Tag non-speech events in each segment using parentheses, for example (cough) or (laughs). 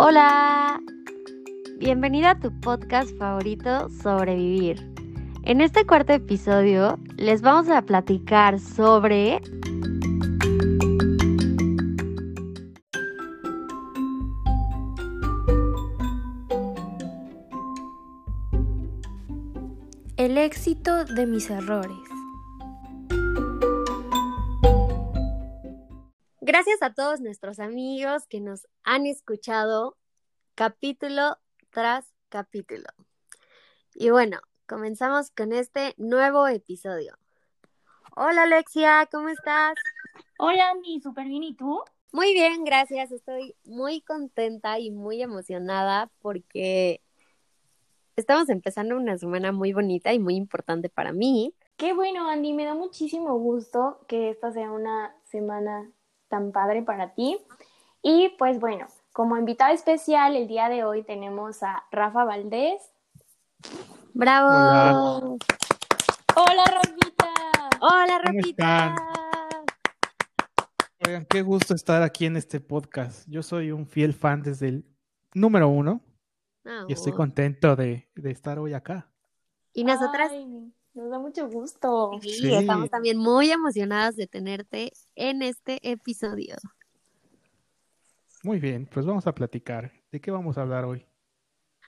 Hola, bienvenida a tu podcast favorito Sobrevivir. En este cuarto episodio les vamos a platicar sobre... El éxito de mis errores. Gracias a todos nuestros amigos que nos han escuchado capítulo tras capítulo. Y bueno, comenzamos con este nuevo episodio. Hola Alexia, ¿cómo estás? Hola Andy, súper bien, ¿y tú? Muy bien, gracias. Estoy muy contenta y muy emocionada porque estamos empezando una semana muy bonita y muy importante para mí. Qué bueno, Andy, me da muchísimo gusto que esta sea una semana tan padre para ti. Y pues bueno, como invitado especial el día de hoy tenemos a Rafa Valdés. ¡Bravo! Hola, Rafita. Hola, Rafita. Oigan, qué gusto estar aquí en este podcast. Yo soy un fiel fan desde el número uno y estoy contento de, estar hoy acá. Y nosotras nos da mucho gusto. Sí, estamos también muy emocionadas de tenerte en este episodio. Muy bien, pues vamos a platicar. ¿De qué vamos a hablar hoy?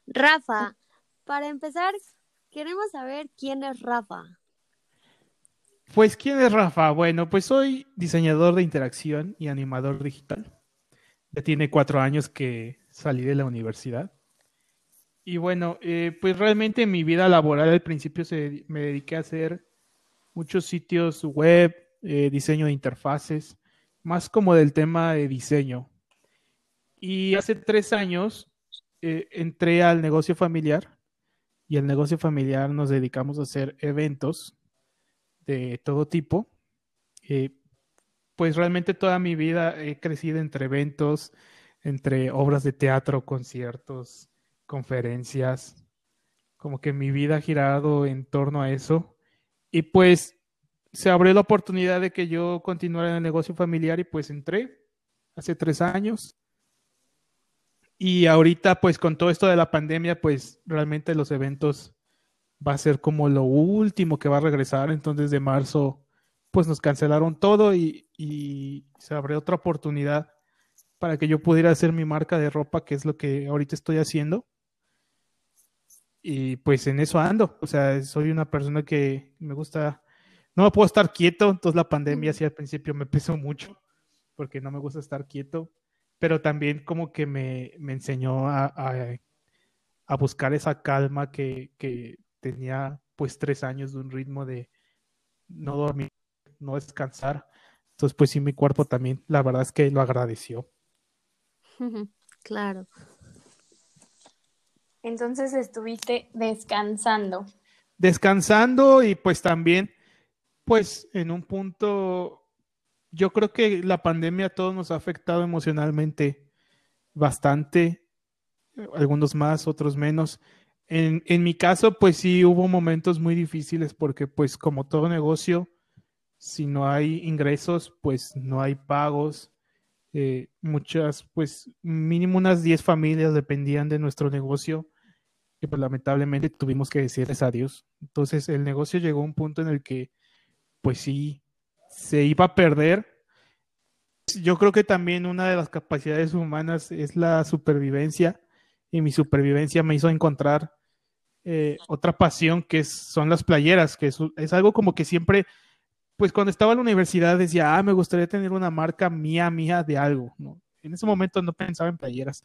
Rafa, para empezar, queremos saber quién es Rafa. Pues, ¿quién es Rafa? Bueno, pues soy diseñador de interacción y animador digital. Ya tiene cuatro años que salí de la universidad. Y bueno, eh, pues realmente en mi vida laboral al principio se, me dediqué a hacer muchos sitios web, eh, diseño de interfaces, más como del tema de diseño. Y hace tres años eh, entré al negocio familiar y el negocio familiar nos dedicamos a hacer eventos de todo tipo. pues realmente toda mi vida he crecido entre eventos, entre obras de teatro, conciertos, conferencias, como que mi vida ha girado en torno a eso. Y pues se abrió la oportunidad de que yo continuara en el negocio familiar y pues entré hace tres años. Y ahorita pues con todo esto de la pandemia pues realmente los eventos va a ser como lo último que va a regresar. Entonces de marzo pues nos cancelaron todo y, y se abrió otra oportunidad para que yo pudiera hacer mi marca de ropa, que es lo que ahorita estoy haciendo y pues en eso ando. O sea, soy una persona que me gusta, no me puedo estar quieto, entonces la pandemia sí al principio me pesó mucho porque no me gusta estar quieto, pero también como que me, enseñó a, a, buscar esa calma que, que tenía pues tres años de un ritmo de no dormir, no descansar. Entonces pues sí, mi cuerpo también, la verdad es que lo agradeció. Claro. Entonces estuviste descansando. Descansando y pues también, pues en un punto, yo creo que la pandemia a todos nos ha afectado emocionalmente bastante, algunos más, otros menos. En, en mi caso, pues sí hubo momentos muy difíciles porque pues como todo negocio, si no hay ingresos, pues no hay pagos. Eh, muchas, pues mínimo unas 10 familias dependían de nuestro negocio y pues lamentablemente tuvimos que decirles adiós. Entonces el negocio llegó a un punto en el que pues sí, se iba a perder. Yo creo que también una de las capacidades humanas es la supervivencia y mi supervivencia me hizo encontrar eh, otra pasión que son las playeras, que es, algo como que siempre, pues cuando estaba en la universidad decía, ah, me gustaría tener una marca mía, mía de algo, ¿no? En ese momento no pensaba en playeras,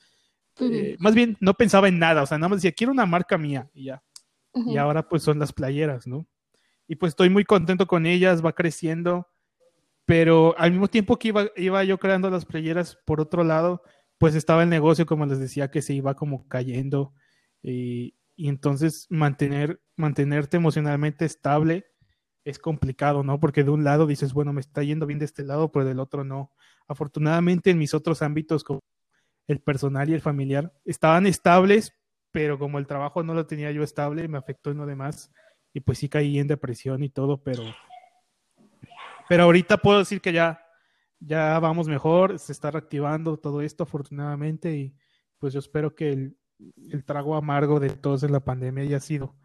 eh, más bien no pensaba en nada, o sea, nada más decía, quiero una marca mía y ya. Y ahora pues son las playeras, ¿no? Y pues estoy muy contento con ellas, va creciendo, pero al mismo tiempo que iba, iba yo creando las playeras, por otro lado, pues estaba el negocio, como les decía, que se iba como cayendo y, entonces mantener, mantenerte emocionalmente estable es complicado, ¿no? Porque de un lado dices, bueno, me está yendo bien de este lado, pero del otro no. Afortunadamente en mis otros ámbitos, como el personal y el familiar estaban estables, pero como el trabajo no lo tenía yo estable, me afectó en lo demás y pues sí caí en depresión y todo, pero pero ahorita puedo decir que ya ya vamos mejor, se está reactivando todo esto afortunadamente y, pues yo espero que el, el trago amargo de todos en la pandemia haya sido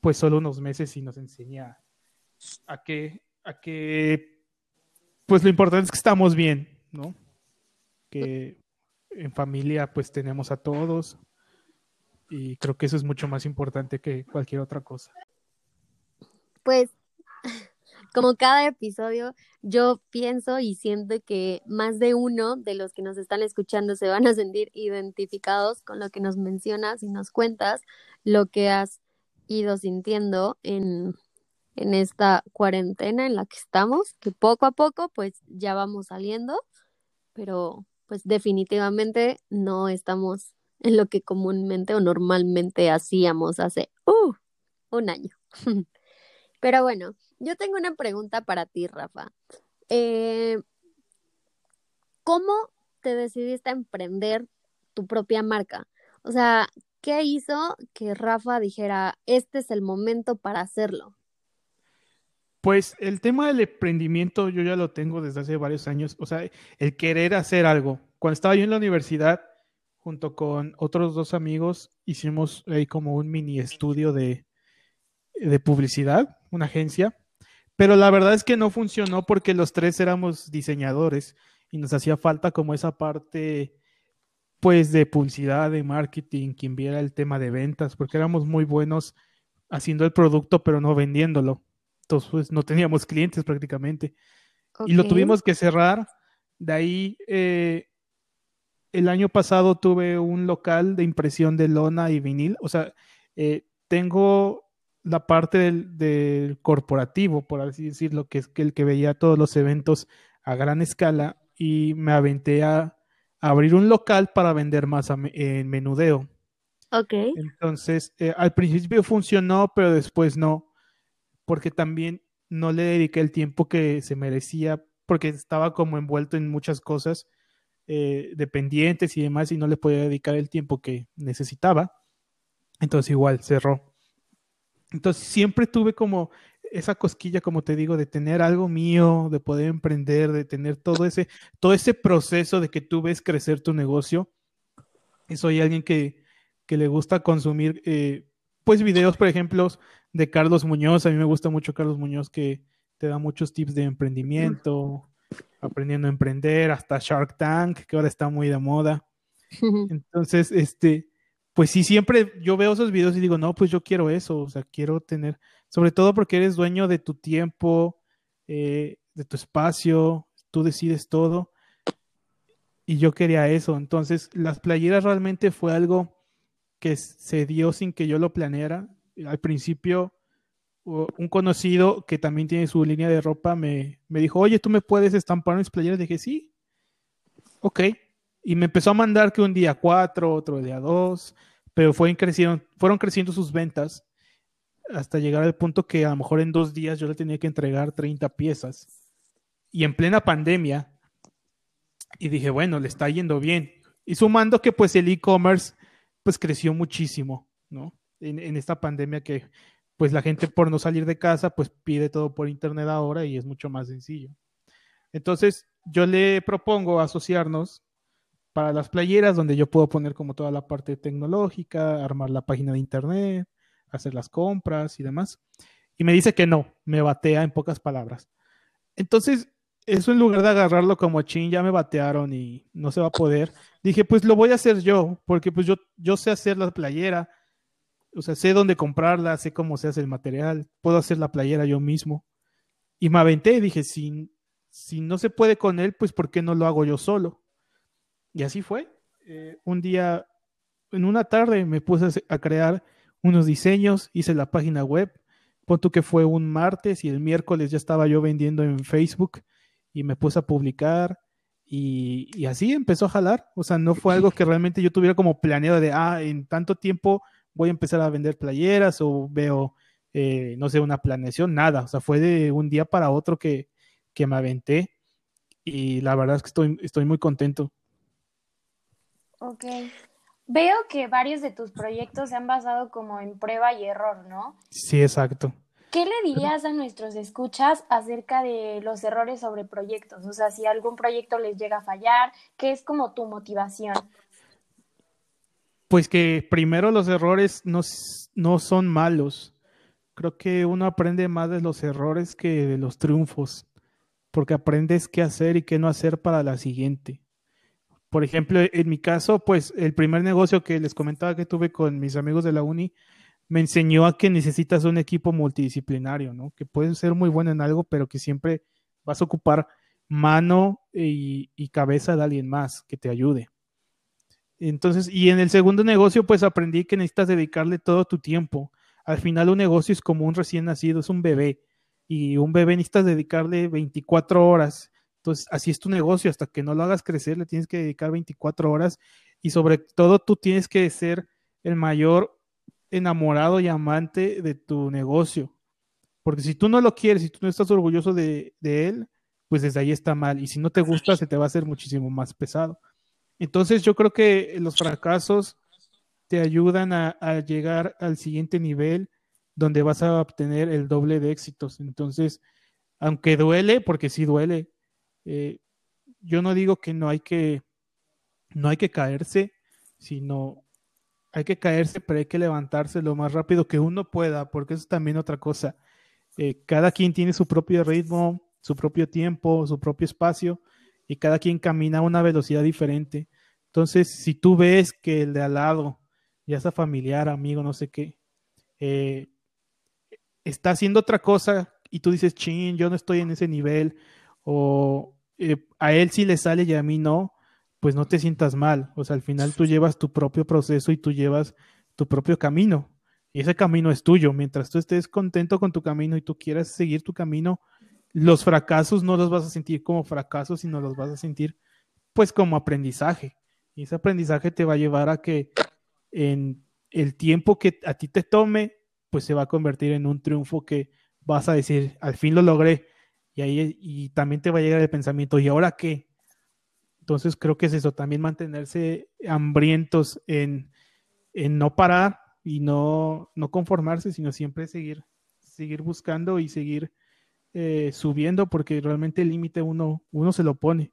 pues solo unos meses y nos enseña a que, a que, pues lo importante es que estamos bien, ¿no? Que en familia pues tenemos a todos y creo que eso es mucho más importante que cualquier otra cosa. Pues como cada episodio, yo pienso y siento que más de uno de los que nos están escuchando se van a sentir identificados con lo que nos mencionas y nos cuentas lo que has ido sintiendo en, en esta cuarentena en la que estamos, que poco a poco pues ya vamos saliendo, pero pues definitivamente no estamos en lo que comúnmente o normalmente hacíamos hace uh, un año. (laughs) pero bueno, yo tengo una pregunta para ti, Rafa. Eh, ¿Cómo te decidiste a emprender tu propia marca? O sea, ¿qué hizo que Rafa dijera, este es el momento para hacerlo? Pues el tema del emprendimiento yo ya lo tengo desde hace varios años, o sea, el querer hacer algo. Cuando estaba yo en la universidad, junto con otros dos amigos, hicimos ahí como un mini estudio de, de publicidad, una agencia, pero la verdad es que no funcionó porque los tres éramos diseñadores y nos hacía falta como esa parte pues de publicidad, de marketing, quien viera el tema de ventas, porque éramos muy buenos haciendo el producto pero no vendiéndolo. Entonces pues no teníamos clientes prácticamente. Y lo tuvimos que cerrar. De ahí eh, el año pasado tuve un local de impresión de lona y vinil. O sea, eh, tengo la parte del, corporativo, por así decirlo, que es el que veía todos los eventos a gran escala y me aventé a, abrir un local para vender más en menudeo. Ok. Entonces, eh, al principio funcionó, pero después no, porque también no le dediqué el tiempo que se merecía, porque estaba como envuelto en muchas cosas eh, dependientes y demás, y no le podía dedicar el tiempo que necesitaba. Entonces, igual cerró. Entonces siempre tuve como esa cosquilla, como te digo, de tener algo mío, de poder emprender, de tener todo ese, todo ese proceso de que tú ves crecer tu negocio. Y soy alguien que, que le gusta consumir, eh, pues, videos, por ejemplo, de Carlos Muñoz. A mí me gusta mucho Carlos Muñoz, que te da muchos tips de emprendimiento, aprendiendo a emprender, hasta Shark Tank, que ahora está muy de moda. (laughs) Entonces, este, pues sí, siempre yo veo esos videos y digo, no, pues yo quiero eso, o sea, quiero tener, sobre todo porque eres dueño de tu tiempo, eh, de tu espacio, tú decides todo. Y yo quería eso. Entonces, las playeras realmente fue algo que se dio sin que yo lo planeara. Al principio, un conocido que también tiene su línea de ropa me, me dijo, oye, ¿tú me puedes estampar mis playeras? dije, sí. Ok. Y me empezó a mandar que un día cuatro, otro día dos, pero fue creciendo, fueron creciendo sus ventas hasta llegar al punto que a lo mejor en dos días yo le tenía que entregar 30 piezas. Y en plena pandemia, y dije, bueno, le está yendo bien. Y sumando que pues el e-commerce pues creció muchísimo, ¿no? En, en, esta pandemia que pues la gente por no salir de casa pues pide todo por internet ahora y es mucho más sencillo. Entonces yo le propongo asociarnos para las playeras, donde yo puedo poner como toda la parte tecnológica, armar la página de internet, hacer las compras y demás. Y me dice que no, me batea en pocas palabras. Entonces, eso en lugar de agarrarlo como chin, ya me batearon y no se va a poder, dije, pues lo voy a hacer yo, porque pues yo, yo sé hacer la playera, o sea, sé dónde comprarla, sé cómo se hace el material, puedo hacer la playera yo mismo. Y me aventé y dije, si, si no se puede con él, pues ¿por qué no lo hago yo solo? Y así fue. Eh, un día, en una tarde, me puse a crear unos diseños, hice la página web. Punto que fue un martes y el miércoles ya estaba yo vendiendo en Facebook y me puse a publicar y, y, así empezó a jalar. O sea, no fue algo que realmente yo tuviera como planeado de, ah, en tanto tiempo voy a empezar a vender playeras o veo, eh, no sé, una planeación, nada. O sea, fue de un día para otro que, que me aventé y la verdad es que estoy, estoy muy contento. Ok. Veo que varios de tus proyectos se han basado como en prueba y error, ¿no? Sí, exacto. ¿Qué le dirías a nuestros escuchas acerca de los errores sobre proyectos? O sea, si algún proyecto les llega a fallar, ¿qué es como tu motivación? Pues que primero los errores no, no son malos. Creo que uno aprende más de los errores que de los triunfos, porque aprendes qué hacer y qué no hacer para la siguiente. Por ejemplo, en mi caso, pues el primer negocio que les comentaba que tuve con mis amigos de la uni, me enseñó a que necesitas un equipo multidisciplinario, ¿no? Que puedes ser muy bueno en algo, pero que siempre vas a ocupar mano y, y cabeza de alguien más que te ayude. Entonces, y en el segundo negocio, pues aprendí que necesitas dedicarle todo tu tiempo. Al final un negocio es como un recién nacido, es un bebé. Y un bebé necesitas dedicarle 24 horas. Entonces, así es tu negocio. Hasta que no lo hagas crecer, le tienes que dedicar 24 horas. Y sobre todo, tú tienes que ser el mayor enamorado y amante de tu negocio. Porque si tú no lo quieres, si tú no estás orgulloso de, de él, pues desde ahí está mal. Y si no te gusta, se te va a hacer muchísimo más pesado. Entonces yo creo que los fracasos te ayudan a, llegar al siguiente nivel donde vas a obtener el doble de éxitos. Entonces, aunque duele, porque sí duele, eh, yo no digo que no hay que no hay que caerse, sino hay que caerse, pero hay que levantarse lo más rápido que uno pueda, porque eso es también otra cosa. Eh, cada quien tiene su propio ritmo, su propio tiempo, su propio espacio, y cada quien camina a una velocidad diferente. Entonces, si tú ves que el de al lado, ya sea familiar, amigo, no sé qué, eh, está haciendo otra cosa y tú dices, chin, yo no estoy en ese nivel, o eh, a él sí le sale y a mí no, pues no te sientas mal. O sea, al final tú llevas tu propio proceso y tú llevas tu propio camino. Y ese camino es tuyo. Mientras tú estés contento con tu camino y tú quieras seguir tu camino, los fracasos no los vas a sentir como fracasos, sino los vas a sentir pues como aprendizaje. Y ese aprendizaje te va a llevar a que en el tiempo que a ti te tome, pues se va a convertir en un triunfo que vas a decir, al fin lo logré. Y ahí y también te va a llegar el pensamiento, ¿y ahora qué? Entonces creo que es eso, también mantenerse hambrientos en, en no parar y no, no conformarse, sino siempre seguir, seguir buscando y seguir eh, subiendo porque realmente el límite uno, uno se lo pone.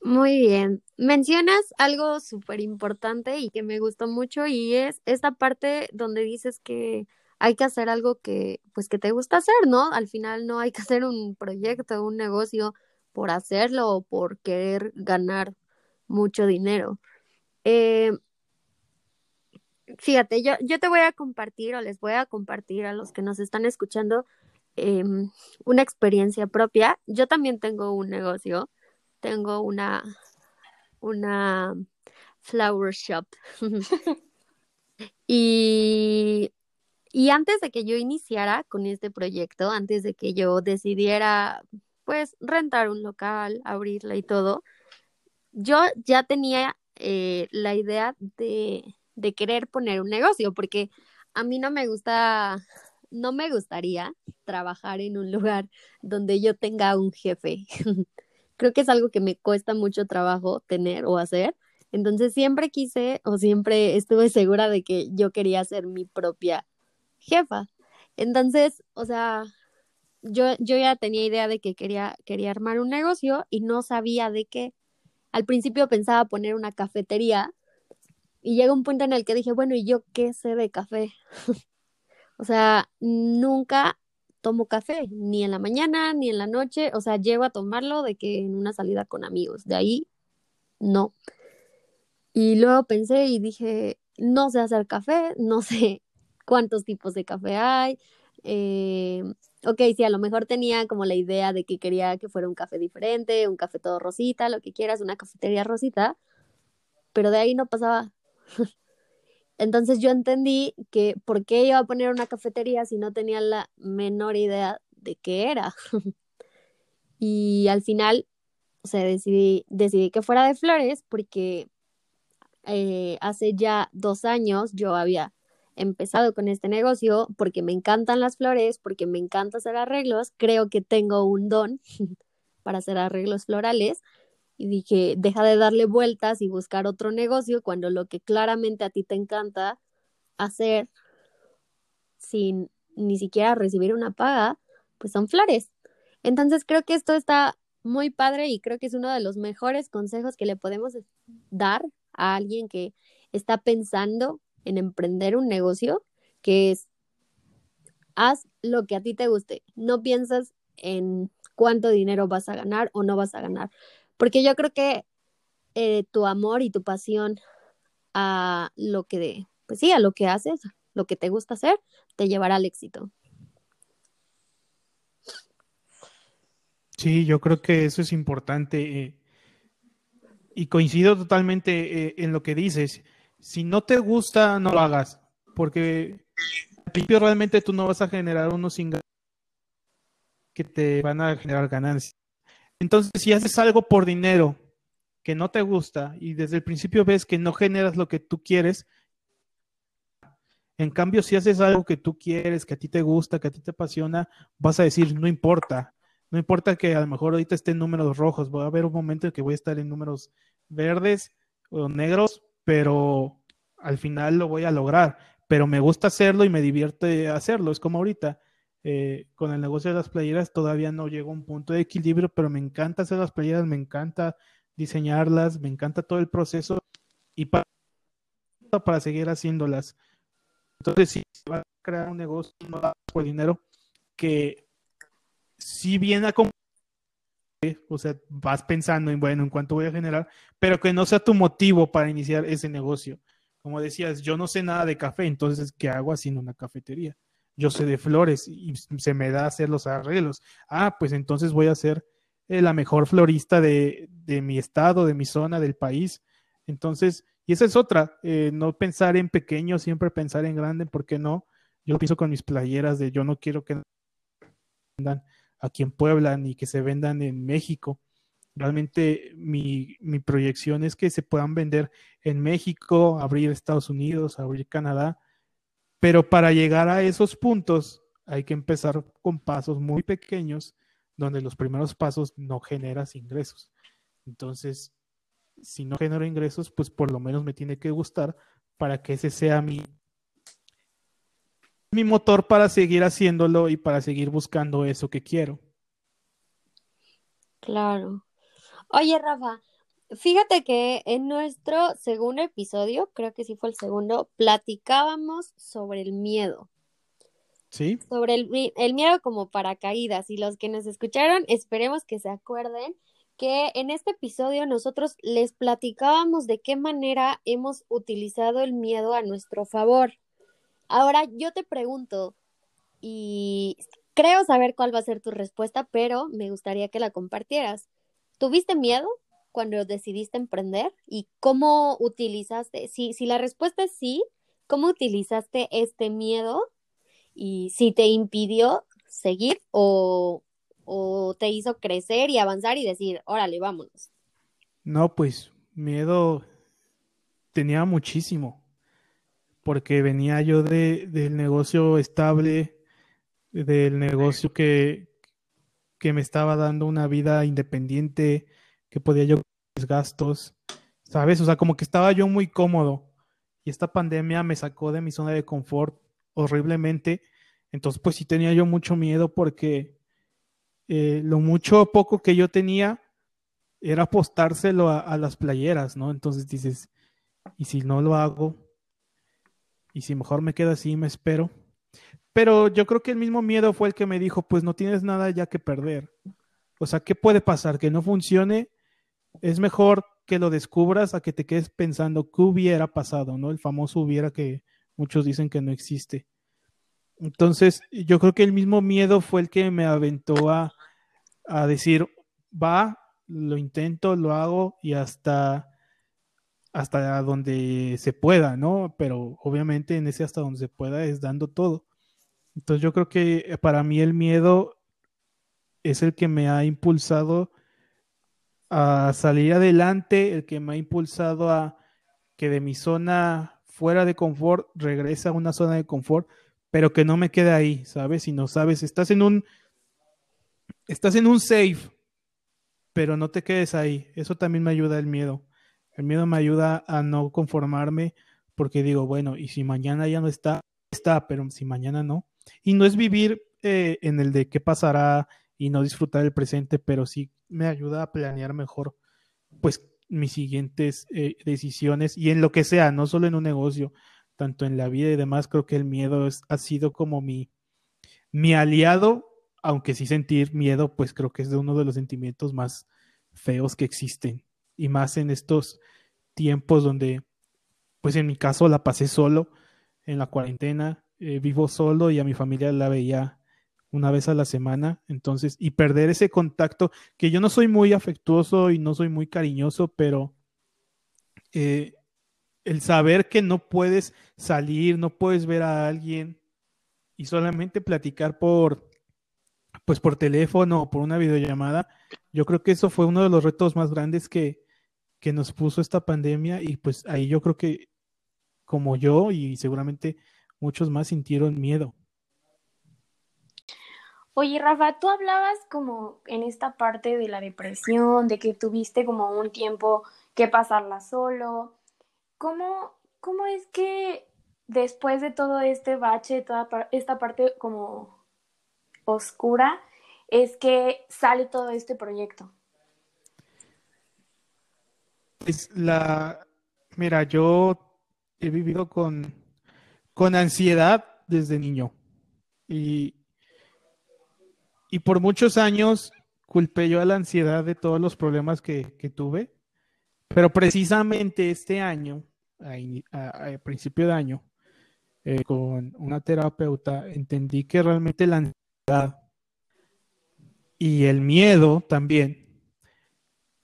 Muy bien. Mencionas algo súper importante y que me gustó mucho y es esta parte donde dices que hay que hacer algo que, pues, que te gusta hacer, ¿no? Al final no hay que hacer un proyecto, un negocio por hacerlo o por querer ganar mucho dinero. Eh, fíjate, yo, yo te voy a compartir o les voy a compartir a los que nos están escuchando Em, una experiencia propia. Yo también tengo un negocio, tengo una, una flower shop. (laughs) (laughs) y, y antes de que yo iniciara con este proyecto, antes de que yo decidiera pues rentar un local, abrirla y todo, yo ya tenía eh, la idea de, querer poner un negocio, porque a mí no me gusta no me gustaría trabajar en un lugar donde yo tenga un jefe. (laughs) Creo que es algo que me cuesta mucho trabajo tener o hacer. Entonces siempre quise o siempre estuve segura de que yo quería ser mi propia jefa. Entonces, o sea, yo, yo ya tenía idea de que quería, quería armar un negocio y no sabía de qué. Al principio pensaba poner una cafetería y llega un punto en el que dije, bueno, ¿y yo qué sé de café? (laughs) O sea, nunca tomo café, ni en la mañana, ni en la noche, o sea, llevo a tomarlo de que en una salida con amigos, de ahí no. Y luego pensé y dije, no sé hacer café, no (laughs) sé cuántos tipos de café hay. Eh, ok, sí, a lo mejor tenía como la idea de que quería que fuera un café diferente, un café todo rosita, lo que quieras, una cafetería rosita, pero de ahí no pasaba. (laughs) Entonces yo entendí que por qué iba a poner una cafetería si no tenía la menor idea de qué era. (laughs) y al final, o sea, decidí, que fuera de flores porque eh, hace ya dos años yo había empezado con este negocio porque me encantan las flores, porque me encanta hacer arreglos, creo que tengo un don (laughs) para hacer arreglos florales y dije, deja de darle vueltas y buscar otro negocio cuando lo que claramente a ti te encanta hacer sin ni siquiera recibir una paga, pues son flores. Entonces creo que esto está muy padre y creo que es uno de los mejores consejos que le podemos dar a alguien que está pensando en emprender un negocio, que es, haz lo que a ti te guste, no piensas en cuánto dinero vas a ganar o no vas a ganar, porque yo creo que eh, tu amor y tu pasión a lo que, pues sí, a lo que haces, lo que te gusta hacer, te llevará al éxito. Sí, yo creo que eso es importante. Eh, y coincido totalmente eh, en lo que dices. Si no te gusta, no lo hagas, porque al principio realmente tú no vas a generar unos ingresos que te van a generar ganancias. Entonces, si haces algo por dinero que no te gusta y desde el principio ves que no generas lo que tú quieres, en cambio, si haces algo que tú quieres, que a ti te gusta, que a ti te apasiona, vas a decir, no importa, no importa que a lo mejor ahorita esté en números rojos, va a haber un momento en que voy a estar en números verdes o negros, pero al final lo voy a lograr. Pero me gusta hacerlo y me divierte hacerlo. Es como ahorita, eh, con el negocio de las playeras todavía no llego a un punto de equilibrio, pero me encanta hacer las playeras, me encanta diseñarlas, me encanta todo el proceso y para, para seguir haciéndolas. Entonces, si va a crear un negocio no por dinero, que si bien a o sea, vas pensando en, bueno, en cuánto voy a generar, pero que no sea tu motivo para iniciar ese negocio. Como decías, yo no sé nada de café, entonces, ¿qué hago haciendo una cafetería? Yo sé de flores y se me da hacer los arreglos. Ah, pues entonces voy a ser eh, la mejor florista de, de, mi estado, de mi zona, del país. Entonces, y esa es otra, eh, no pensar en pequeño, siempre pensar en grande, ¿por qué no? Yo pienso con mis playeras de yo no quiero que andan aquí en Puebla ni que se vendan en México. Realmente mi, mi proyección es que se puedan vender en México, abrir Estados Unidos, abrir Canadá, pero para llegar a esos puntos hay que empezar con pasos muy pequeños, donde los primeros pasos no generas ingresos. Entonces, si no genero ingresos, pues por lo menos me tiene que gustar para que ese sea mi, mi motor para seguir haciéndolo y para seguir buscando eso que quiero. Claro. Oye, Rafa, fíjate que en nuestro segundo episodio, creo que sí fue el segundo, platicábamos sobre el miedo. Sí. Sobre el, el miedo como paracaídas. Y los que nos escucharon, esperemos que se acuerden que en este episodio nosotros les platicábamos de qué manera hemos utilizado el miedo a nuestro favor. Ahora yo te pregunto, y creo saber cuál va a ser tu respuesta, pero me gustaría que la compartieras. ¿Tuviste miedo cuando decidiste emprender? ¿Y cómo utilizaste? Si, si la respuesta es sí, ¿cómo utilizaste este miedo? Y si te impidió seguir o, o te hizo crecer y avanzar y decir, órale, vámonos. No, pues miedo tenía muchísimo porque venía yo de, del negocio estable, del negocio que, que me estaba dando una vida independiente, que podía yo mis gastos, ¿sabes? O sea, como que estaba yo muy cómodo y esta pandemia me sacó de mi zona de confort horriblemente. Entonces, pues sí tenía yo mucho miedo porque eh, lo mucho o poco que yo tenía era apostárselo a, a las playeras, ¿no? Entonces dices, ¿y si no lo hago? Y si mejor me quedo así, me espero. Pero yo creo que el mismo miedo fue el que me dijo, pues no tienes nada ya que perder. O sea, ¿qué puede pasar? Que no funcione. Es mejor que lo descubras a que te quedes pensando qué hubiera pasado, ¿no? El famoso hubiera que muchos dicen que no existe. Entonces, yo creo que el mismo miedo fue el que me aventó a, a decir, va, lo intento, lo hago y hasta hasta donde se pueda, ¿no? Pero obviamente en ese hasta donde se pueda es dando todo. Entonces yo creo que eh, para mí el miedo es el que me ha impulsado a salir adelante, el que me ha impulsado a que de mi zona fuera de confort regrese a una zona de confort, pero que no me quede ahí, ¿sabes? Si no sabes, estás en un estás en un safe, pero no te quedes ahí. Eso también me ayuda el miedo. El miedo me ayuda a no conformarme porque digo, bueno, y si mañana ya no está, está, pero si mañana no. Y no es vivir eh, en el de qué pasará y no disfrutar el presente, pero sí me ayuda a planear mejor, pues, mis siguientes eh, decisiones y en lo que sea, no solo en un negocio, tanto en la vida y demás, creo que el miedo es, ha sido como mi, mi aliado, aunque sí sentir miedo, pues creo que es de uno de los sentimientos más feos que existen y más en estos tiempos donde, pues en mi caso la pasé solo en la cuarentena, eh, vivo solo y a mi familia la veía una vez a la semana, entonces, y perder ese contacto, que yo no soy muy afectuoso y no soy muy cariñoso, pero eh, el saber que no puedes salir, no puedes ver a alguien y solamente platicar por, pues por teléfono o por una videollamada, yo creo que eso fue uno de los retos más grandes que, que nos puso esta pandemia y pues ahí yo creo que como yo y seguramente muchos más sintieron miedo. Oye, Rafa, tú hablabas como en esta parte de la depresión, de que tuviste como un tiempo que pasarla solo. ¿Cómo, cómo es que después de todo este bache, toda esta parte como oscura, es que sale todo este proyecto? Pues la, mira, yo he vivido con, con ansiedad desde niño. Y y por muchos años culpé yo a la ansiedad de todos los problemas que, tuve, pero precisamente este año, a, principio de año, eh, con una terapeuta, entendí que realmente la ansiedad y el miedo también,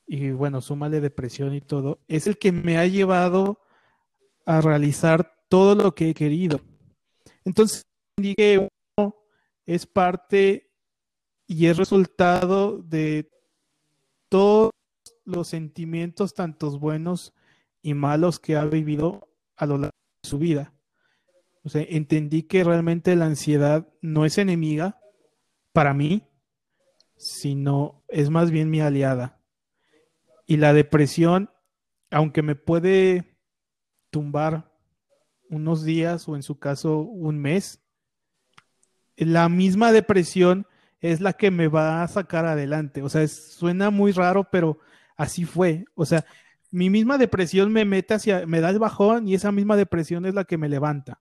y bueno, súmale depresión y todo, es el que me ha llevado a realizar todo lo que he querido. Entonces, que uno es parte y es resultado de todos los sentimientos, tantos buenos y malos, que ha vivido a lo largo de su vida. O sea, entendí que realmente la ansiedad no es enemiga para mí, sino es más bien mi aliada. Y la depresión, aunque me puede tumbar unos días o en su caso un mes, la misma depresión es la que me va a sacar adelante. O sea, suena muy raro, pero así fue. O sea, mi misma depresión me mete hacia, me da el bajón y esa misma depresión es la que me levanta.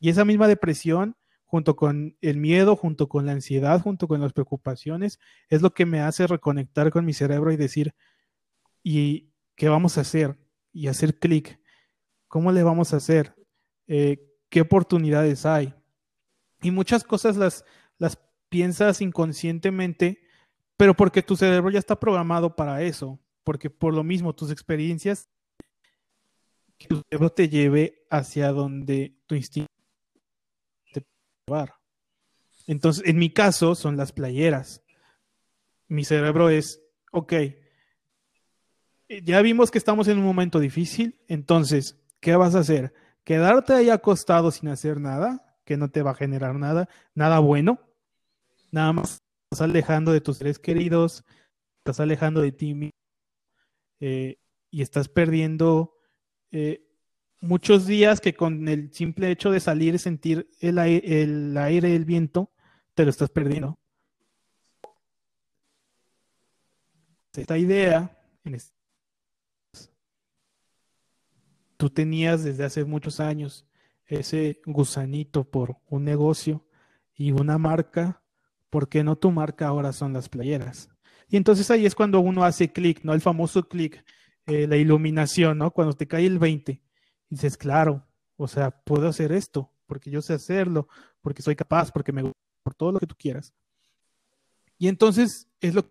Y esa misma depresión, junto con el miedo, junto con la ansiedad, junto con las preocupaciones, es lo que me hace reconectar con mi cerebro y decir, ¿y qué vamos a hacer? Y hacer clic. ¿Cómo le vamos a hacer? Eh, ¿Qué oportunidades hay? Y muchas cosas las, las piensas inconscientemente, pero porque tu cerebro ya está programado para eso, porque por lo mismo tus experiencias, que tu cerebro te lleve hacia donde tu instinto te llevar. Entonces, en mi caso, son las playeras. Mi cerebro es, ok, ya vimos que estamos en un momento difícil, entonces, ¿qué vas a hacer? ¿Quedarte ahí acostado sin hacer nada? que no te va a generar nada, nada bueno, nada más estás alejando de tus seres queridos, estás alejando de ti mismo eh, y estás perdiendo eh, muchos días que con el simple hecho de salir y sentir el aire, el aire, el viento, te lo estás perdiendo. Esta idea, tú tenías desde hace muchos años ese gusanito por un negocio y una marca ¿por qué no tu marca ahora son las playeras? Y entonces ahí es cuando uno hace clic, ¿no? El famoso clic, eh, la iluminación, ¿no? Cuando te cae el 20, y dices, claro, o sea, puedo hacer esto, porque yo sé hacerlo, porque soy capaz, porque me gusta, por todo lo que tú quieras. Y entonces es lo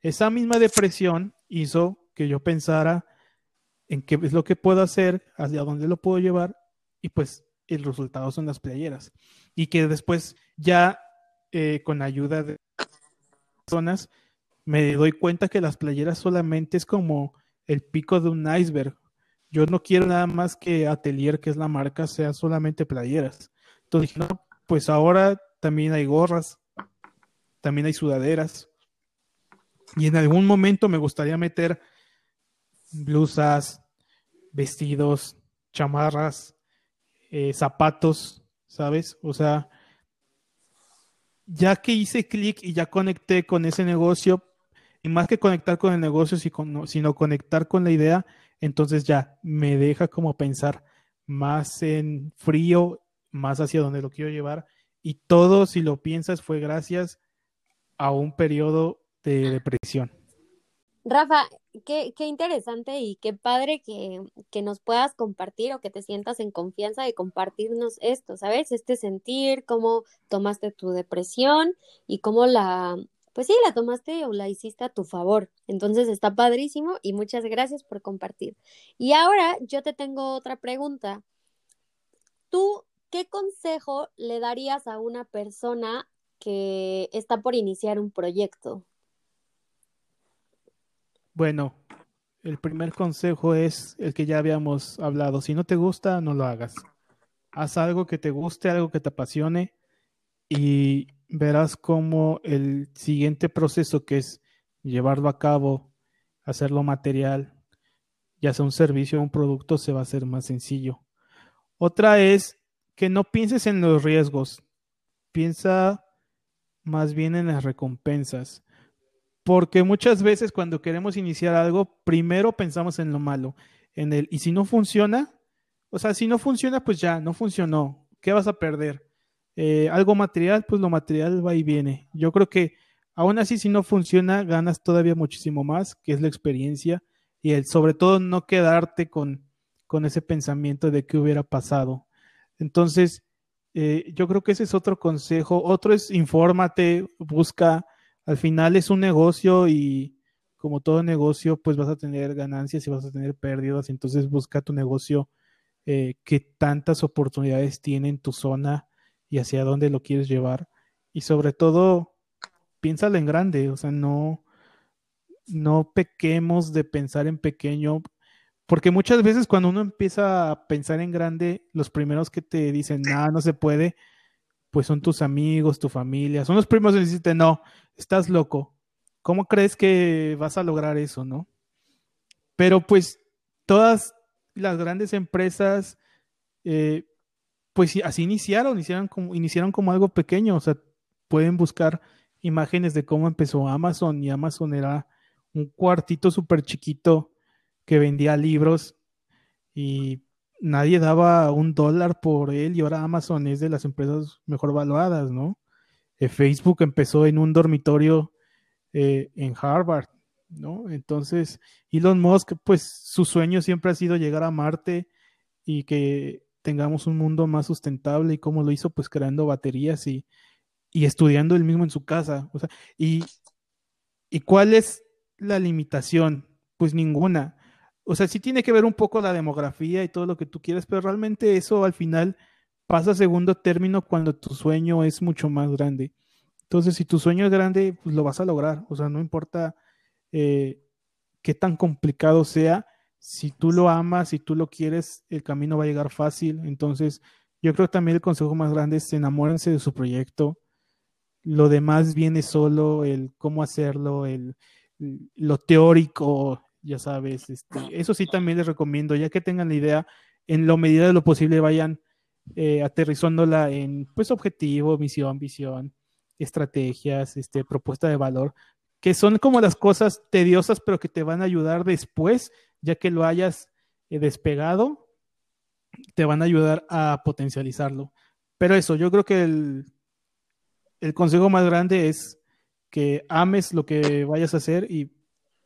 esa misma depresión hizo que yo pensara en qué es lo que puedo hacer, hacia dónde lo puedo llevar, y pues el resultado son las playeras. Y que después ya eh, con ayuda de personas, me doy cuenta que las playeras solamente es como el pico de un iceberg. Yo no quiero nada más que Atelier, que es la marca, sea solamente playeras. Entonces dije, no, pues ahora también hay gorras, también hay sudaderas. Y en algún momento me gustaría meter blusas, vestidos, chamarras, eh, zapatos, ¿sabes? O sea, ya que hice clic y ya conecté con ese negocio, y más que conectar con el negocio, sino conectar con la idea, entonces ya me deja como pensar más en frío, más hacia donde lo quiero llevar. Y todo, si lo piensas, fue gracias a un periodo de depresión. Rafa, qué, qué interesante y qué padre que, que, nos puedas compartir o que te sientas en confianza de compartirnos esto, ¿sabes? Este sentir, cómo tomaste tu depresión y cómo la, pues sí, la tomaste o la hiciste a tu favor. Entonces está padrísimo y muchas gracias por compartir. Y ahora yo te tengo otra pregunta. ¿Tú qué consejo le darías a una persona que está por iniciar un proyecto? Bueno, el primer consejo es el que ya habíamos hablado. Si no te gusta, no lo hagas. Haz algo que te guste, algo que te apasione y verás cómo el siguiente proceso que es llevarlo a cabo, hacerlo material, ya sea un servicio o un producto, se va a hacer más sencillo. Otra es que no pienses en los riesgos, piensa más bien en las recompensas. Porque muchas veces cuando queremos iniciar algo, primero pensamos en lo malo, en el, y si no funciona, o sea, si no funciona, pues ya, no funcionó. ¿Qué vas a perder? Eh, algo material, pues lo material va y viene. Yo creo que aún así, si no funciona, ganas todavía muchísimo más, que es la experiencia y el sobre todo no quedarte con, con ese pensamiento de qué hubiera pasado. Entonces, eh, yo creo que ese es otro consejo. Otro es infórmate, busca al final es un negocio y como todo negocio, pues vas a tener ganancias y vas a tener pérdidas. Entonces busca tu negocio eh, que tantas oportunidades tiene en tu zona y hacia dónde lo quieres llevar. Y sobre todo, piénsalo en grande, o sea, no, no pequemos de pensar en pequeño, porque muchas veces cuando uno empieza a pensar en grande, los primeros que te dicen, nada, no se puede, pues son tus amigos, tu familia, son los primos que dicen, no, estás loco, ¿cómo crees que vas a lograr eso, no? Pero pues todas las grandes empresas, eh, pues así iniciaron, iniciaron como, iniciaron como algo pequeño, o sea, pueden buscar imágenes de cómo empezó Amazon y Amazon era un cuartito súper chiquito que vendía libros y nadie daba un dólar por él y ahora Amazon es de las empresas mejor valuadas, ¿no? Eh, Facebook empezó en un dormitorio eh, en Harvard, ¿no? Entonces, Elon Musk, pues su sueño siempre ha sido llegar a Marte y que tengamos un mundo más sustentable y cómo lo hizo, pues creando baterías y, y estudiando él mismo en su casa. O sea, y, ¿Y cuál es la limitación? Pues ninguna o sea, sí tiene que ver un poco la demografía y todo lo que tú quieres, pero realmente eso al final pasa a segundo término cuando tu sueño es mucho más grande. Entonces, si tu sueño es grande, pues lo vas a lograr. O sea, no importa eh, qué tan complicado sea, si tú lo amas, si tú lo quieres, el camino va a llegar fácil. Entonces, yo creo que también el consejo más grande es enamórense de su proyecto. Lo demás viene solo, el cómo hacerlo, el, lo teórico, ya sabes, este, eso sí también les recomiendo, ya que tengan la idea, en lo medida de lo posible vayan eh, aterrizándola en pues objetivo, misión, visión, estrategias, este, propuesta de valor, que son como las cosas tediosas, pero que te van a ayudar después, ya que lo hayas eh, despegado, te van a ayudar a potencializarlo. Pero eso, yo creo que el, el consejo más grande es que ames lo que vayas a hacer y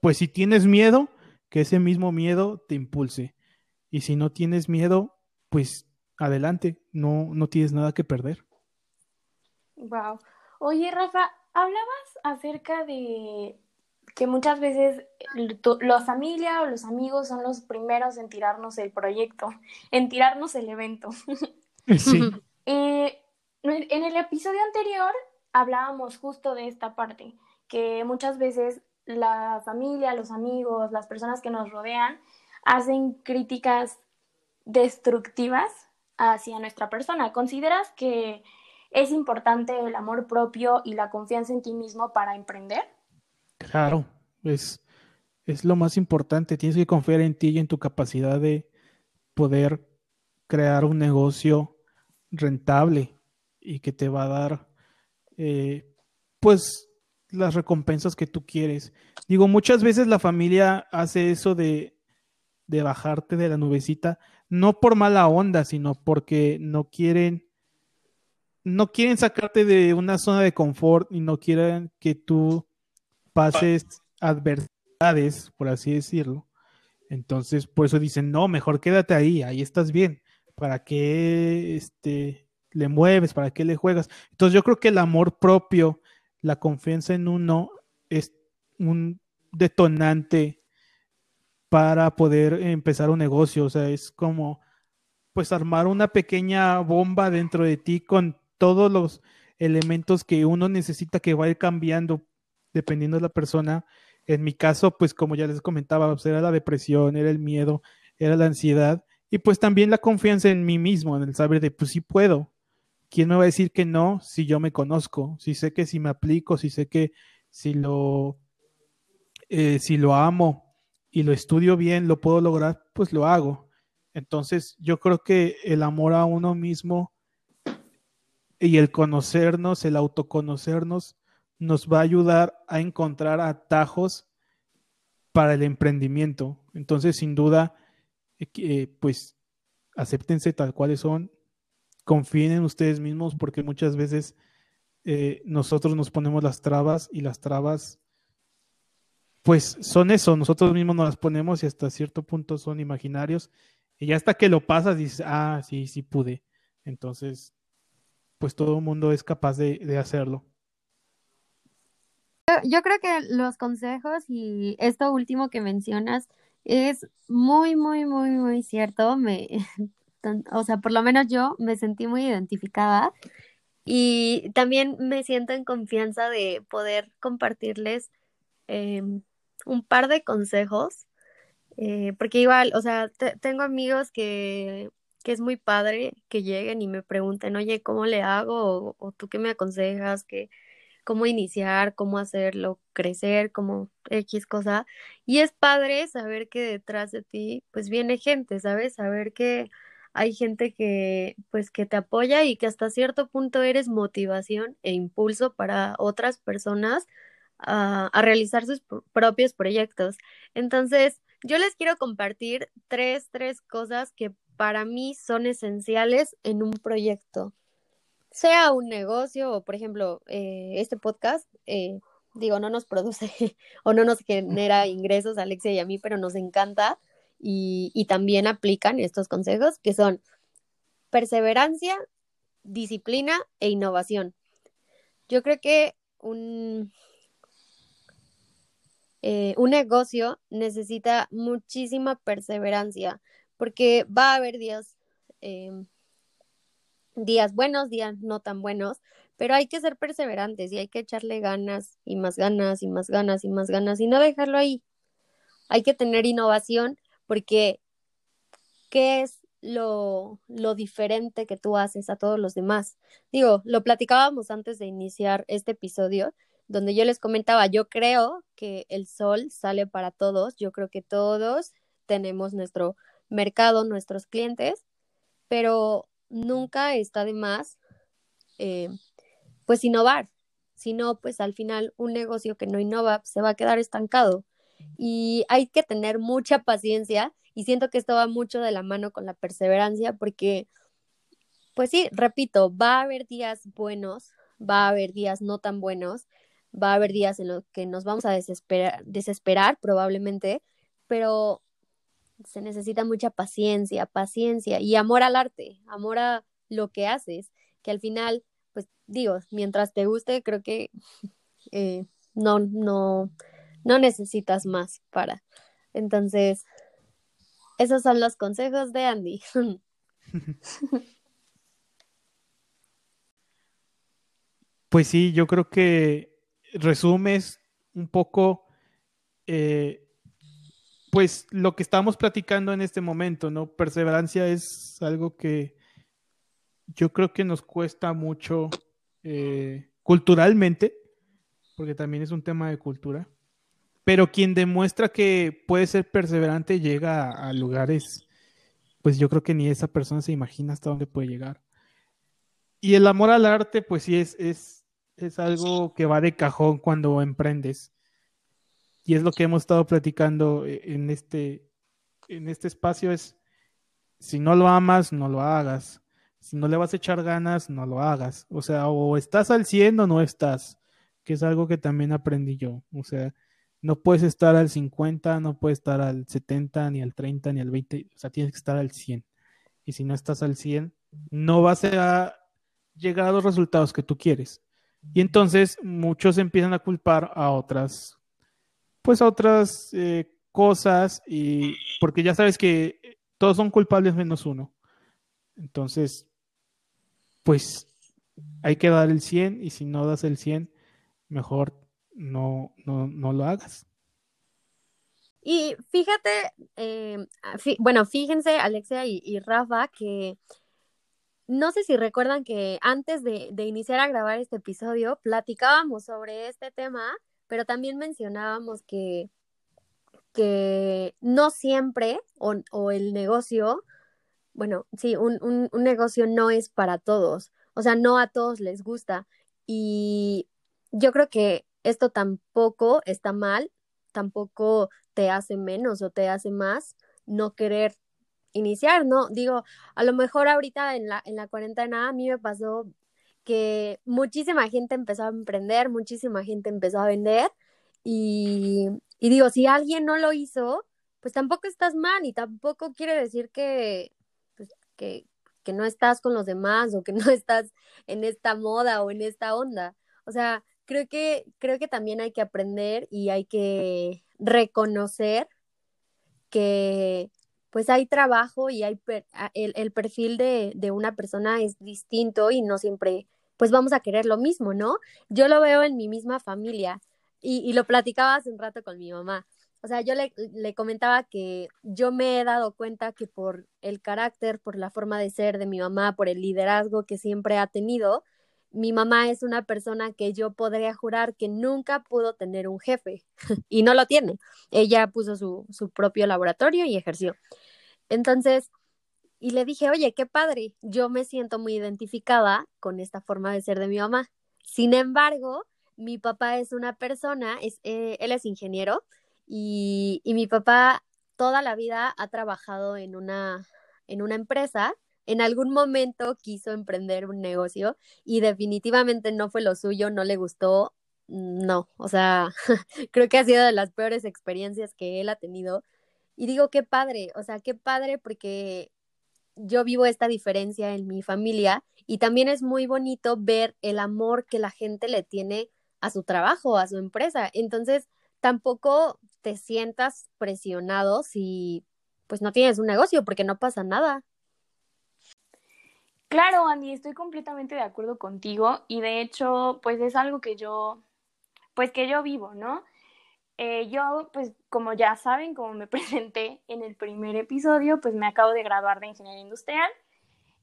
pues si tienes miedo, que ese mismo miedo te impulse. Y si no tienes miedo, pues adelante, no, no tienes nada que perder. Wow. Oye, Rafa, hablabas acerca de que muchas veces la familia o los amigos son los primeros en tirarnos el proyecto, en tirarnos el evento. (laughs) Sí. (laughs) Eh, en el episodio anterior hablábamos justo de esta parte, que muchas veces la familia, los amigos, las personas que nos rodean hacen críticas destructivas hacia nuestra persona. ¿Consideras que es importante el amor propio y la confianza en ti mismo para emprender? Claro, es, es lo más importante. Tienes que confiar en ti y en tu capacidad de poder crear un negocio rentable y que te va a dar, eh, pues, las recompensas que tú quieres. Digo, muchas veces la familia hace eso de, de bajarte de la nubecita, no por mala onda, sino porque no quieren, no quieren sacarte de una zona de confort y no quieren que tú pases adversidades, por así decirlo. Entonces, por eso dicen, no, mejor quédate ahí, ahí estás bien. ¿Para qué este, le mueves? ¿Para qué le juegas? Entonces, yo creo que el amor propio, la confianza en uno es un detonante para poder empezar un negocio. O sea, es como pues armar una pequeña bomba dentro de ti con todos los elementos que uno necesita que vaya cambiando dependiendo de la persona. En mi caso, pues como ya les comentaba, pues, era la depresión, era el miedo, era la ansiedad y pues también la confianza en mí mismo, en el saber de, pues sí puedo. ¿Quién me va a decir que no si yo me conozco? Si sé que si me aplico, si sé que si lo, eh, si lo amo, y lo estudio bien, lo puedo lograr, pues lo hago. Entonces, yo creo que el amor a uno mismo y el conocernos, el autoconocernos, nos va a ayudar a encontrar atajos para el emprendimiento. Entonces, sin duda, eh, eh, pues acéptense tal cuales son, confíen en ustedes mismos porque muchas veces eh, nosotros nos ponemos las trabas y las trabas pues son eso, nosotros mismos nos las ponemos y hasta cierto punto son imaginarios. Y ya hasta que lo pasas dices, ah, sí, sí pude. Entonces, pues todo el mundo es capaz de, hacerlo. Yo creo que los consejos y esto último que mencionas es muy, muy, muy, muy cierto. Me, (laughs) o sea, por lo menos yo me sentí muy identificada y también me siento en confianza de poder compartirles em, un par de consejos, eh, porque igual, o sea, tengo amigos que, que es muy padre que lleguen y me pregunten, oye, ¿cómo le hago? O, tú qué me aconsejas, que cómo iniciar, cómo hacerlo crecer, como X cosa. Y es padre saber que detrás de ti, pues viene gente, ¿sabes? Saber que hay gente que, pues, que te apoya y que hasta cierto punto eres motivación e impulso para otras personas a, realizar sus propios proyectos. Entonces, yo les quiero compartir tres, tres cosas que para mí son esenciales en un proyecto, sea un negocio o, por ejemplo, eh, este podcast, eh, digo, no nos produce (laughs) o no nos genera ingresos Alexia y a mí, pero nos encanta y, también aplican estos consejos que son perseverancia, disciplina e innovación. Yo creo que un, eh, un negocio necesita muchísima perseverancia porque va a haber días, em, días buenos, días no tan buenos, pero hay que ser perseverantes y hay que echarle ganas y más ganas y más ganas y más ganas y no dejarlo ahí. Hay que tener innovación porque ¿qué es lo, lo diferente que tú haces a todos los demás? Digo, lo platicábamos antes de iniciar este episodio donde yo les comentaba, yo creo que el sol sale para todos, yo creo que todos tenemos nuestro mercado, nuestros clientes, pero nunca está de más, eh, pues innovar, si no, pues al final un negocio que no innova se va a quedar estancado y hay que tener mucha paciencia y siento que esto va mucho de la mano con la perseverancia porque, pues sí, repito, va a haber días buenos, va a haber días no tan buenos, va a haber días en los que nos vamos a desesperar, desesperar probablemente, pero se necesita mucha paciencia, paciencia y amor al arte, amor a lo que haces, que al final, pues digo, mientras te guste, creo que eh, no, no, no necesitas más para. Entonces, esos son los consejos de Andy. (laughs) Pues sí, yo creo que resumes un poco, eh, pues lo que estamos platicando en este momento, ¿no? Perseverancia es algo que yo creo que nos cuesta mucho eh, culturalmente, porque también es un tema de cultura, pero quien demuestra que puede ser perseverante llega a, lugares, pues yo creo que ni esa persona se imagina hasta dónde puede llegar. Y el amor al arte, pues sí, es, es es algo que va de cajón cuando emprendes. Y es lo que hemos estado platicando eh, en este, en este espacio es, si no lo amas, no lo hagas. Si no le vas a echar ganas, no lo hagas. O sea, o estás al 100 o no estás, que es algo que también aprendí yo. O sea, no puedes estar al 50, no puedes estar al 70, ni al 30, ni al 20. O sea, tienes que estar al 100. Y si no estás al 100, no vas a llegar a los resultados que tú quieres. Y entonces muchos empiezan a culpar a otras, pues a otras eh, cosas, y porque ya sabes que todos son culpables menos uno. Entonces, pues hay que dar el 100 y si no das el 100, mejor no, no, no lo hagas. Y fíjate, eh, bueno, fíjense Alexia y Rafa que no sé si recuerdan que antes de, iniciar a grabar este episodio platicábamos sobre este tema, pero también mencionábamos que, que no siempre o, el negocio, bueno, sí, un, un, un negocio no es para todos, o sea, no a todos les gusta. Y yo creo que esto tampoco está mal, tampoco te hace menos o te hace más no querer iniciar, ¿no? Digo, a lo mejor ahorita en la, en la cuarentena a mí me pasó que muchísima gente empezó a emprender, muchísima gente empezó a vender y, digo, si alguien no lo hizo, pues tampoco estás mal y tampoco quiere decir que, pues, que, que no estás con los demás o que no (laughs) estás en esta moda o en esta onda. O sea, creo que, creo que también hay que aprender y hay que reconocer que, pues hay trabajo y hay el, perfil de, una persona es distinto y no siempre, pues vamos a querer lo mismo, ¿no? Yo lo veo en mi misma familia y, y lo platicaba hace un rato con mi mamá. O sea, yo le, le, comentaba que yo me he dado cuenta que por el carácter, por la forma de ser de mi mamá, por el liderazgo que siempre ha tenido, mi mamá es una persona que yo podría jurar que nunca pudo tener un jefe (laughs) y no lo tiene. Ella puso su, su propio laboratorio y ejerció. Entonces, y le dije, oye, qué padre, yo me siento muy identificada con esta forma de ser de mi mamá. Sin embargo, mi papá es una persona, es, eh, él es ingeniero y, y mi papá toda la vida ha trabajado en una, en una empresa en algún momento quiso emprender un negocio y definitivamente no fue lo suyo, no le gustó, no, o sea, (laughs) creo que ha sido de las peores experiencias que él ha tenido. Y digo, qué padre, o sea, qué padre porque yo vivo esta diferencia en mi familia y también es muy bonito ver el amor que la gente le tiene a su trabajo, a su empresa. Entonces, tampoco te sientas presionado si pues no tienes un negocio porque no pasa nada. Claro, Andy, estoy completamente de acuerdo contigo y de hecho, pues es algo que yo, pues que yo vivo, ¿no? Eh, yo, pues como ya saben, como me (laughs) presenté en el primer episodio, pues me acabo de graduar de ingeniería industrial.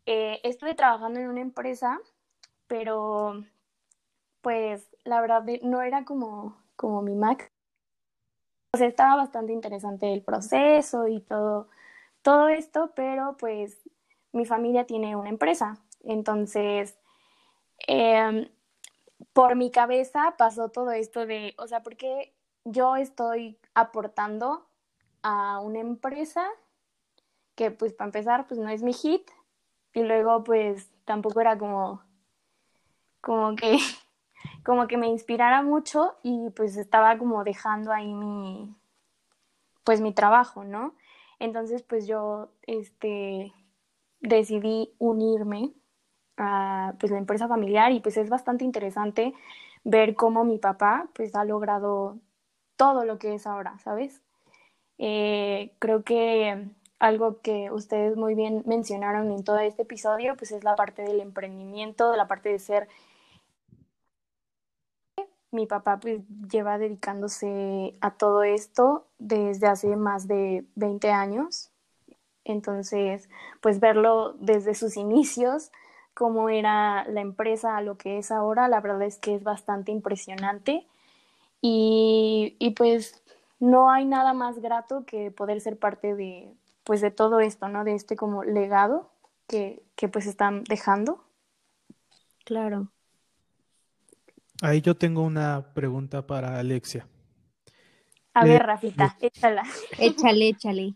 Eh, estuve trabajando en una empresa, pero pues la verdad no era como, como mi Mac. O sea, estaba bastante interesante el proceso y todo, todo esto, pero pues mi familia tiene una empresa. Entonces, em, por mi cabeza pasó todo esto de, o sea, porque yo estoy aportando a una empresa que pues para empezar pues no es mi hit y luego pues tampoco era como como que (laughs) como que me inspirara mucho y pues estaba como dejando ahí mi pues mi trabajo, ¿no? Entonces pues yo este decidí unirme a pues, la empresa familiar y pues es bastante interesante ver cómo mi papá pues ha logrado todo lo que es ahora, ¿sabes? Eh, creo que algo que ustedes muy bien mencionaron en todo este episodio pues es la parte del emprendimiento, la parte de ser mi papá pues lleva dedicándose a todo esto desde hace más de 20 años entonces, pues verlo desde sus inicios, cómo era la empresa a lo que es ahora, la verdad es que es bastante impresionante. Y, y pues no hay nada más grato que poder ser parte de, pues de todo esto, ¿no? De este como legado que, que pues están dejando. Claro. Ahí yo tengo una pregunta para Alexia. A ver, Rafita, échala. Échale, échale.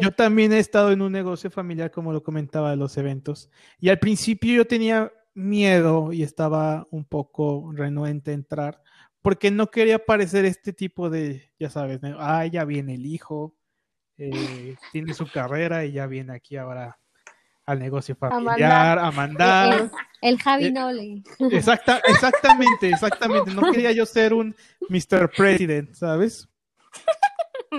Yo también he estado en un negocio familiar, como lo comentaba, de los eventos. Y al principio yo tenía miedo y estaba un poco renuente a entrar, porque no quería parecer este tipo de, ya sabes, ah, ya viene el hijo, eh, tiene su carrera y ya viene aquí ahora al negocio familiar, a mandar. El, el Javi Eh, Noble. Exacta, exactamente, exactamente. No quería yo ser un Mr. President, ¿sabes?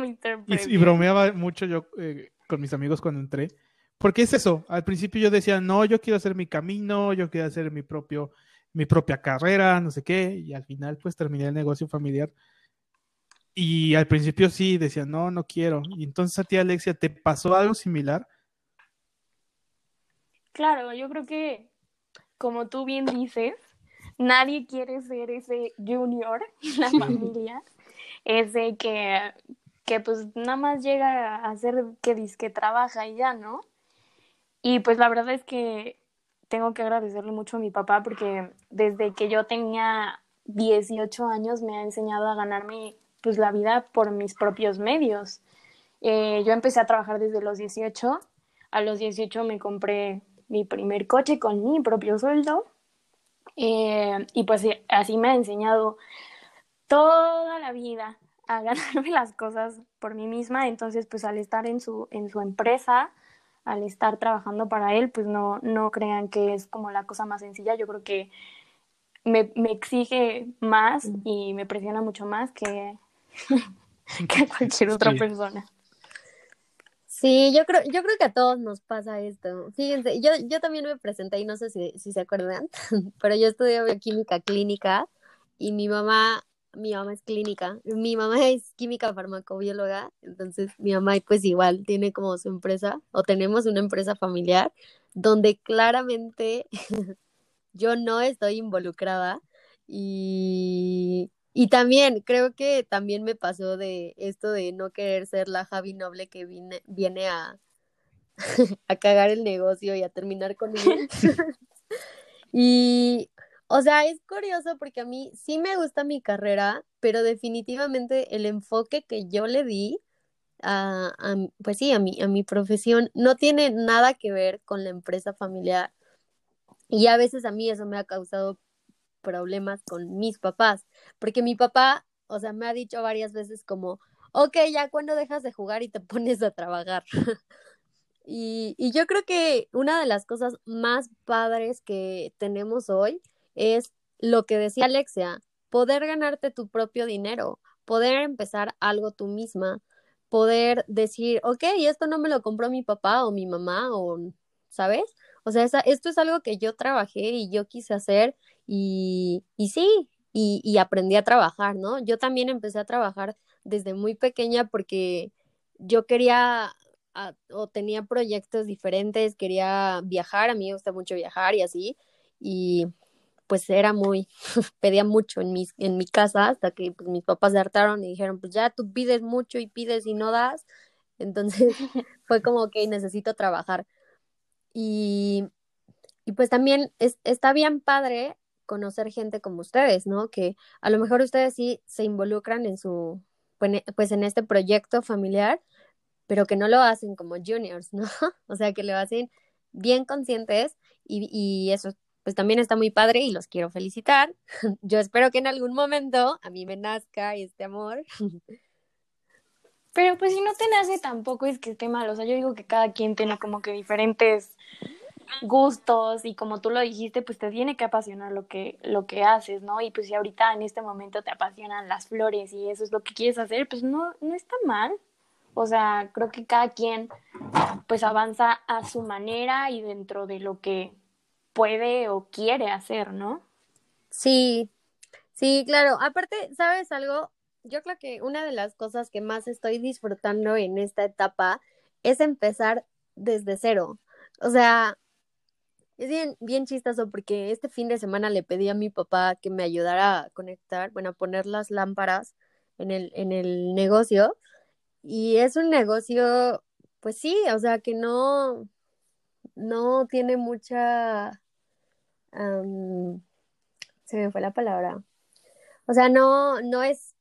(laughs) Mr. Y, bromeaba mucho yo eh, con mis amigos cuando entré. Porque es eso, al principio yo decía, no, yo quiero hacer mi camino, yo quiero hacer mi propio, mi propia carrera, no sé qué, y al final pues terminé el negocio familiar. Y al principio sí decía, no, no quiero. Y entonces a ti, Alexia, ¿te pasó algo similar? Claro, yo creo que, como tú bien dices, nadie quiere ser ese junior en la familia, ese que, que pues nada más llega a hacer que que trabaja y ya, ¿no? Y pues la verdad es que tengo que agradecerle mucho a mi papá porque desde que yo tenía 18 años me ha enseñado a ganarme pues la vida por mis propios medios. Eh, yo empecé a trabajar desde los 18. A los 18 me compré mi primer coche con mi propio sueldo. Eh, y pues sí, así me ha enseñado toda la vida a ganarme (laughs) las cosas por mí misma. Entonces, pues al estar en su, en su empresa, al estar trabajando para él, pues no, no crean que es como la cosa más sencilla. Yo creo que me, me exige más y me presiona mucho más que, (laughs) que a cualquier otra Sí. persona. Sí, yo creo, yo creo que a todos nos pasa esto. Fíjense, yo, yo también me presenté y no sé si, si se acuerdan, (laughs) pero yo estudié bioquímica clínica y mi mamá, mi mamá es clínica, mi mamá (laughs) es química farmacobióloga, entonces mi mamá pues igual tiene como su empresa o tenemos una empresa familiar donde claramente (laughs) yo no estoy involucrada y, y también creo que también me pasó de esto de no querer ser la Javi Noble que viene, viene a, (laughs) a cagar el negocio y a terminar con él. y, o sea, es curioso porque a mí sí me gusta mi carrera, pero definitivamente el enfoque que yo le di a, pues sí, a mi, a mi profesión no tiene nada que ver con la empresa familiar. Y a veces a mí eso me ha causado problemas con mis papás, porque mi papá, o sea, me ha dicho varias veces como, ok, ya cuando dejas de jugar y te (laughs) pones a trabajar. (laughs) Y, y yo creo que una de las cosas más padres que tenemos hoy es lo que decía Alexia, poder ganarte tu propio dinero, poder empezar algo tú misma, poder decir, ok, esto no me lo compró mi papá o mi mamá o, ¿sabes? O sea, esa- esto es algo que yo trabajé y yo quise hacer y, y sí, y, y aprendí a trabajar, ¿no? Yo también empecé a trabajar desde muy pequeña porque yo quería a- o tenía proyectos diferentes, quería viajar, a mí me gusta mucho viajar y así, y pues era muy, (laughs) pedía mucho en mi, en mi casa hasta que pues, mis papás se hartaron y dijeron, pues ya tú pides mucho y pides y no das, entonces (laughs) fue como que necesito trabajar. Y, y pues también es, está bien padre conocer gente como ustedes, ¿no? Que a lo mejor ustedes sí se involucran en su, pues en este proyecto familiar, pero que no lo hacen como juniors, (laughs) ¿no? O sea, que lo hacen bien conscientes y, y eso pues también está muy padre y los quiero felicitar. (laughs) Yo espero que en algún momento a mí me nazca este amor. (laughs) Pero pues si no te nace tampoco es que esté mal, o sea, yo digo que cada quien tiene como que diferentes gustos y como tú lo dijiste, pues te tiene que apasionar lo que lo que haces, ¿no? Y pues si ahorita en este momento te apasionan las flores y eso es lo que quieres hacer, pues no no está mal. O sea, creo que cada quien pues avanza a su manera y dentro de lo que puede o quiere hacer, ¿no? Sí, sí, claro. Aparte, ¿sabes algo? Yo creo que una de las cosas que más estoy disfrutando en esta etapa es empezar desde cero. O sea, es bien, bien chistoso porque este fin de semana le pedí a mi papá que me ayudara a conectar, bueno, a poner las lámparas en el, en el negocio. Y es un negocio, pues sí, o sea, que no, no tiene mucha, se me fue la palabra. O sea, no, no es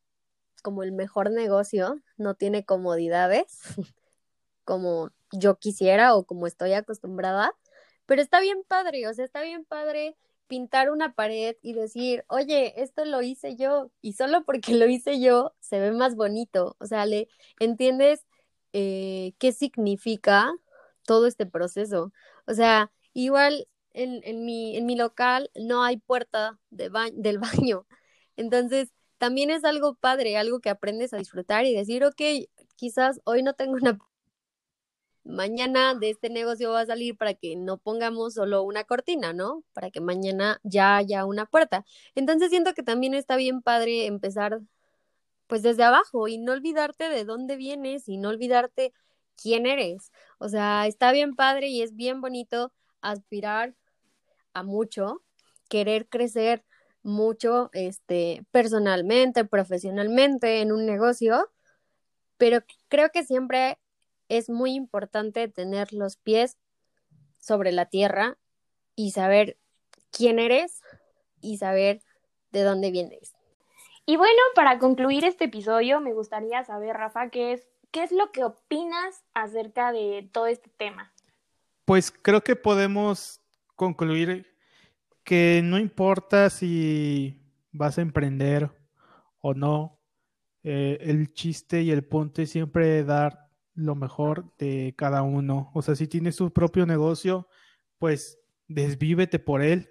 como el mejor negocio, no tiene comodidades (laughs) como yo quisiera o como estoy acostumbrada, pero está bien padre, o sea, está bien padre pintar una pared y decir, oye, esto lo hice yo, y solo porque lo hice yo se ve más bonito, o sea, le entiendes eh, qué significa todo este proceso. O sea, igual en, en, mi, en mi local no hay puerta de del (laughs) baño, entonces también es algo padre, algo que aprendes a disfrutar y decir, ok, quizás hoy no tengo una (laughs) mañana de este negocio va a salir para que no pongamos solo una cortina, ¿no? Para que mañana ya haya una puerta. Entonces siento que también está bien padre empezar pues desde abajo y no olvidarte de dónde vienes y no olvidarte quién eres. O sea, está bien padre y es bien bonito aspirar a mucho, querer crecer mucho este personalmente, profesionalmente en un negocio, pero creo que siempre es muy importante tener los pies sobre la tierra y saber quién eres y saber de dónde vienes. Y bueno, para concluir este episodio, me gustaría saber, Rafa, qué es, qué es lo que opinas acerca de todo este tema. Pues creo que podemos concluir que no importa si vas a emprender o no, eh, el chiste y el punto es siempre dar lo mejor de cada uno. O sea, si tienes tu propio negocio, pues desvívete por él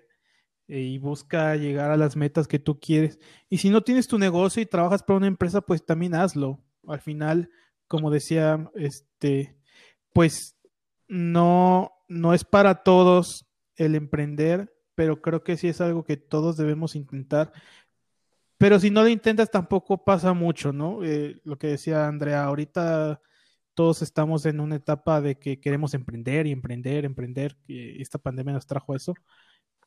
eh, y busca llegar a las metas que tú quieres. Y si no tienes tu negocio y trabajas para una empresa, pues también hazlo. Al final, como decía, este, pues no, no es para todos el emprender, pero creo que sí es algo que todos debemos intentar. Pero si no lo intentas, tampoco pasa mucho, ¿no? Eh, lo que decía Andrea, ahorita todos estamos en una etapa de que queremos emprender y emprender, emprender, que esta pandemia nos trajo eso.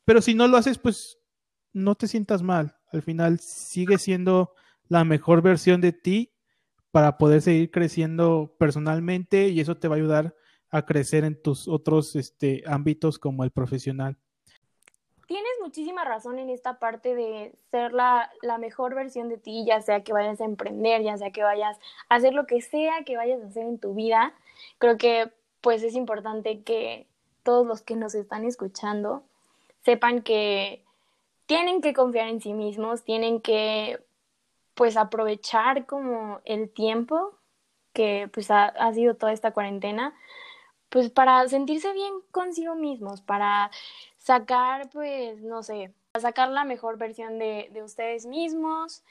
Pero si no lo haces, pues no te sientas mal. Al final sigue siendo la mejor versión de ti para poder seguir creciendo personalmente y eso te va a ayudar a crecer en tus otros este, ámbitos como el profesional muchísima razón en esta parte de ser la, mejor versión de ti, ya sea que vayas a emprender, ya sea que vayas a hacer lo que sea que vayas a hacer en tu vida. Creo que pues es importante que todos los que nos están escuchando sepan que tienen que confiar en sí mismos, tienen que pues aprovechar como el tiempo que pues ha sido toda esta cuarentena, pues para sentirse bien consigo mismos, para sacar, pues, no sé, sacar la mejor versión de, de ustedes mismos,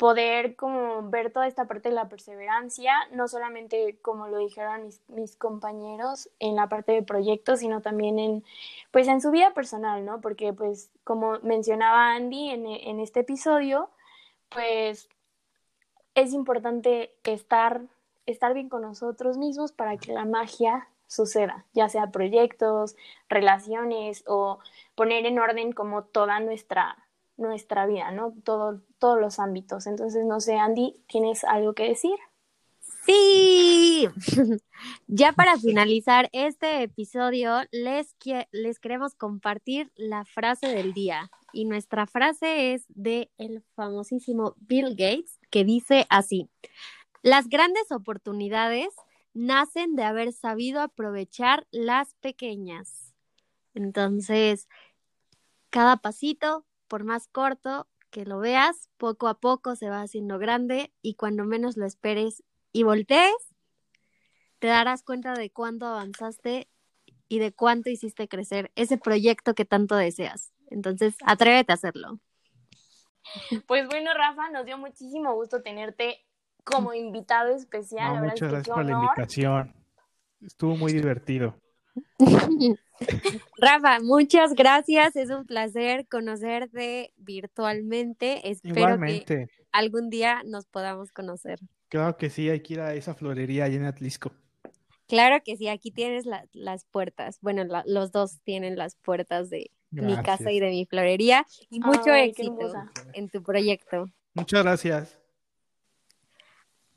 poder como ver toda esta parte de la perseverancia, no solamente como lo dijeron mis, mis, compañeros en la parte de proyectos, sino también en, pues en su vida personal, ¿no? Porque pues como mencionaba Andy en, en este episodio, pues es importante estar, estar bien con nosotros mismos para que la magia suceda, ya sea proyectos, relaciones o poner en orden como toda nuestra, nuestra vida, ¿no? Todo, todos los ámbitos. Entonces, no sé, Andy, ¿tienes algo que decir? Sí, (laughs) ya para finalizar este episodio, les, les queremos compartir la frase del día. Y nuestra frase es de el famosísimo Bill Gates, que dice así, las grandes oportunidades nacen de haber sabido aprovechar las pequeñas. Entonces, cada pasito, por más corto que lo veas, poco a poco se va haciendo grande y cuando menos lo esperes y voltees, te darás cuenta de cuánto avanzaste y de cuánto hiciste crecer ese proyecto que tanto deseas. Entonces, atrévete a hacerlo. Pues bueno, Rafa, nos dio muchísimo gusto tenerte como invitado especial. muchas gracias por la invitación. Estuvo muy divertido. (laughs) Rafa, muchas gracias. Es un placer conocerte virtualmente. Espero que algún día nos podamos conocer. Claro que sí, hay que ir a esa florería allá en Atlisco. Claro que sí, aquí tienes las puertas. Bueno, los dos tienen las puertas de mi casa y de mi florería. Y mucho éxito en tu proyecto. Muchas gracias.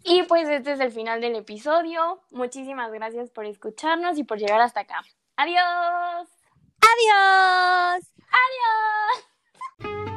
Y pues este es el final del episodio. Muchísimas gracias por escucharnos y por llegar hasta acá. Adiós. Adiós. Adiós.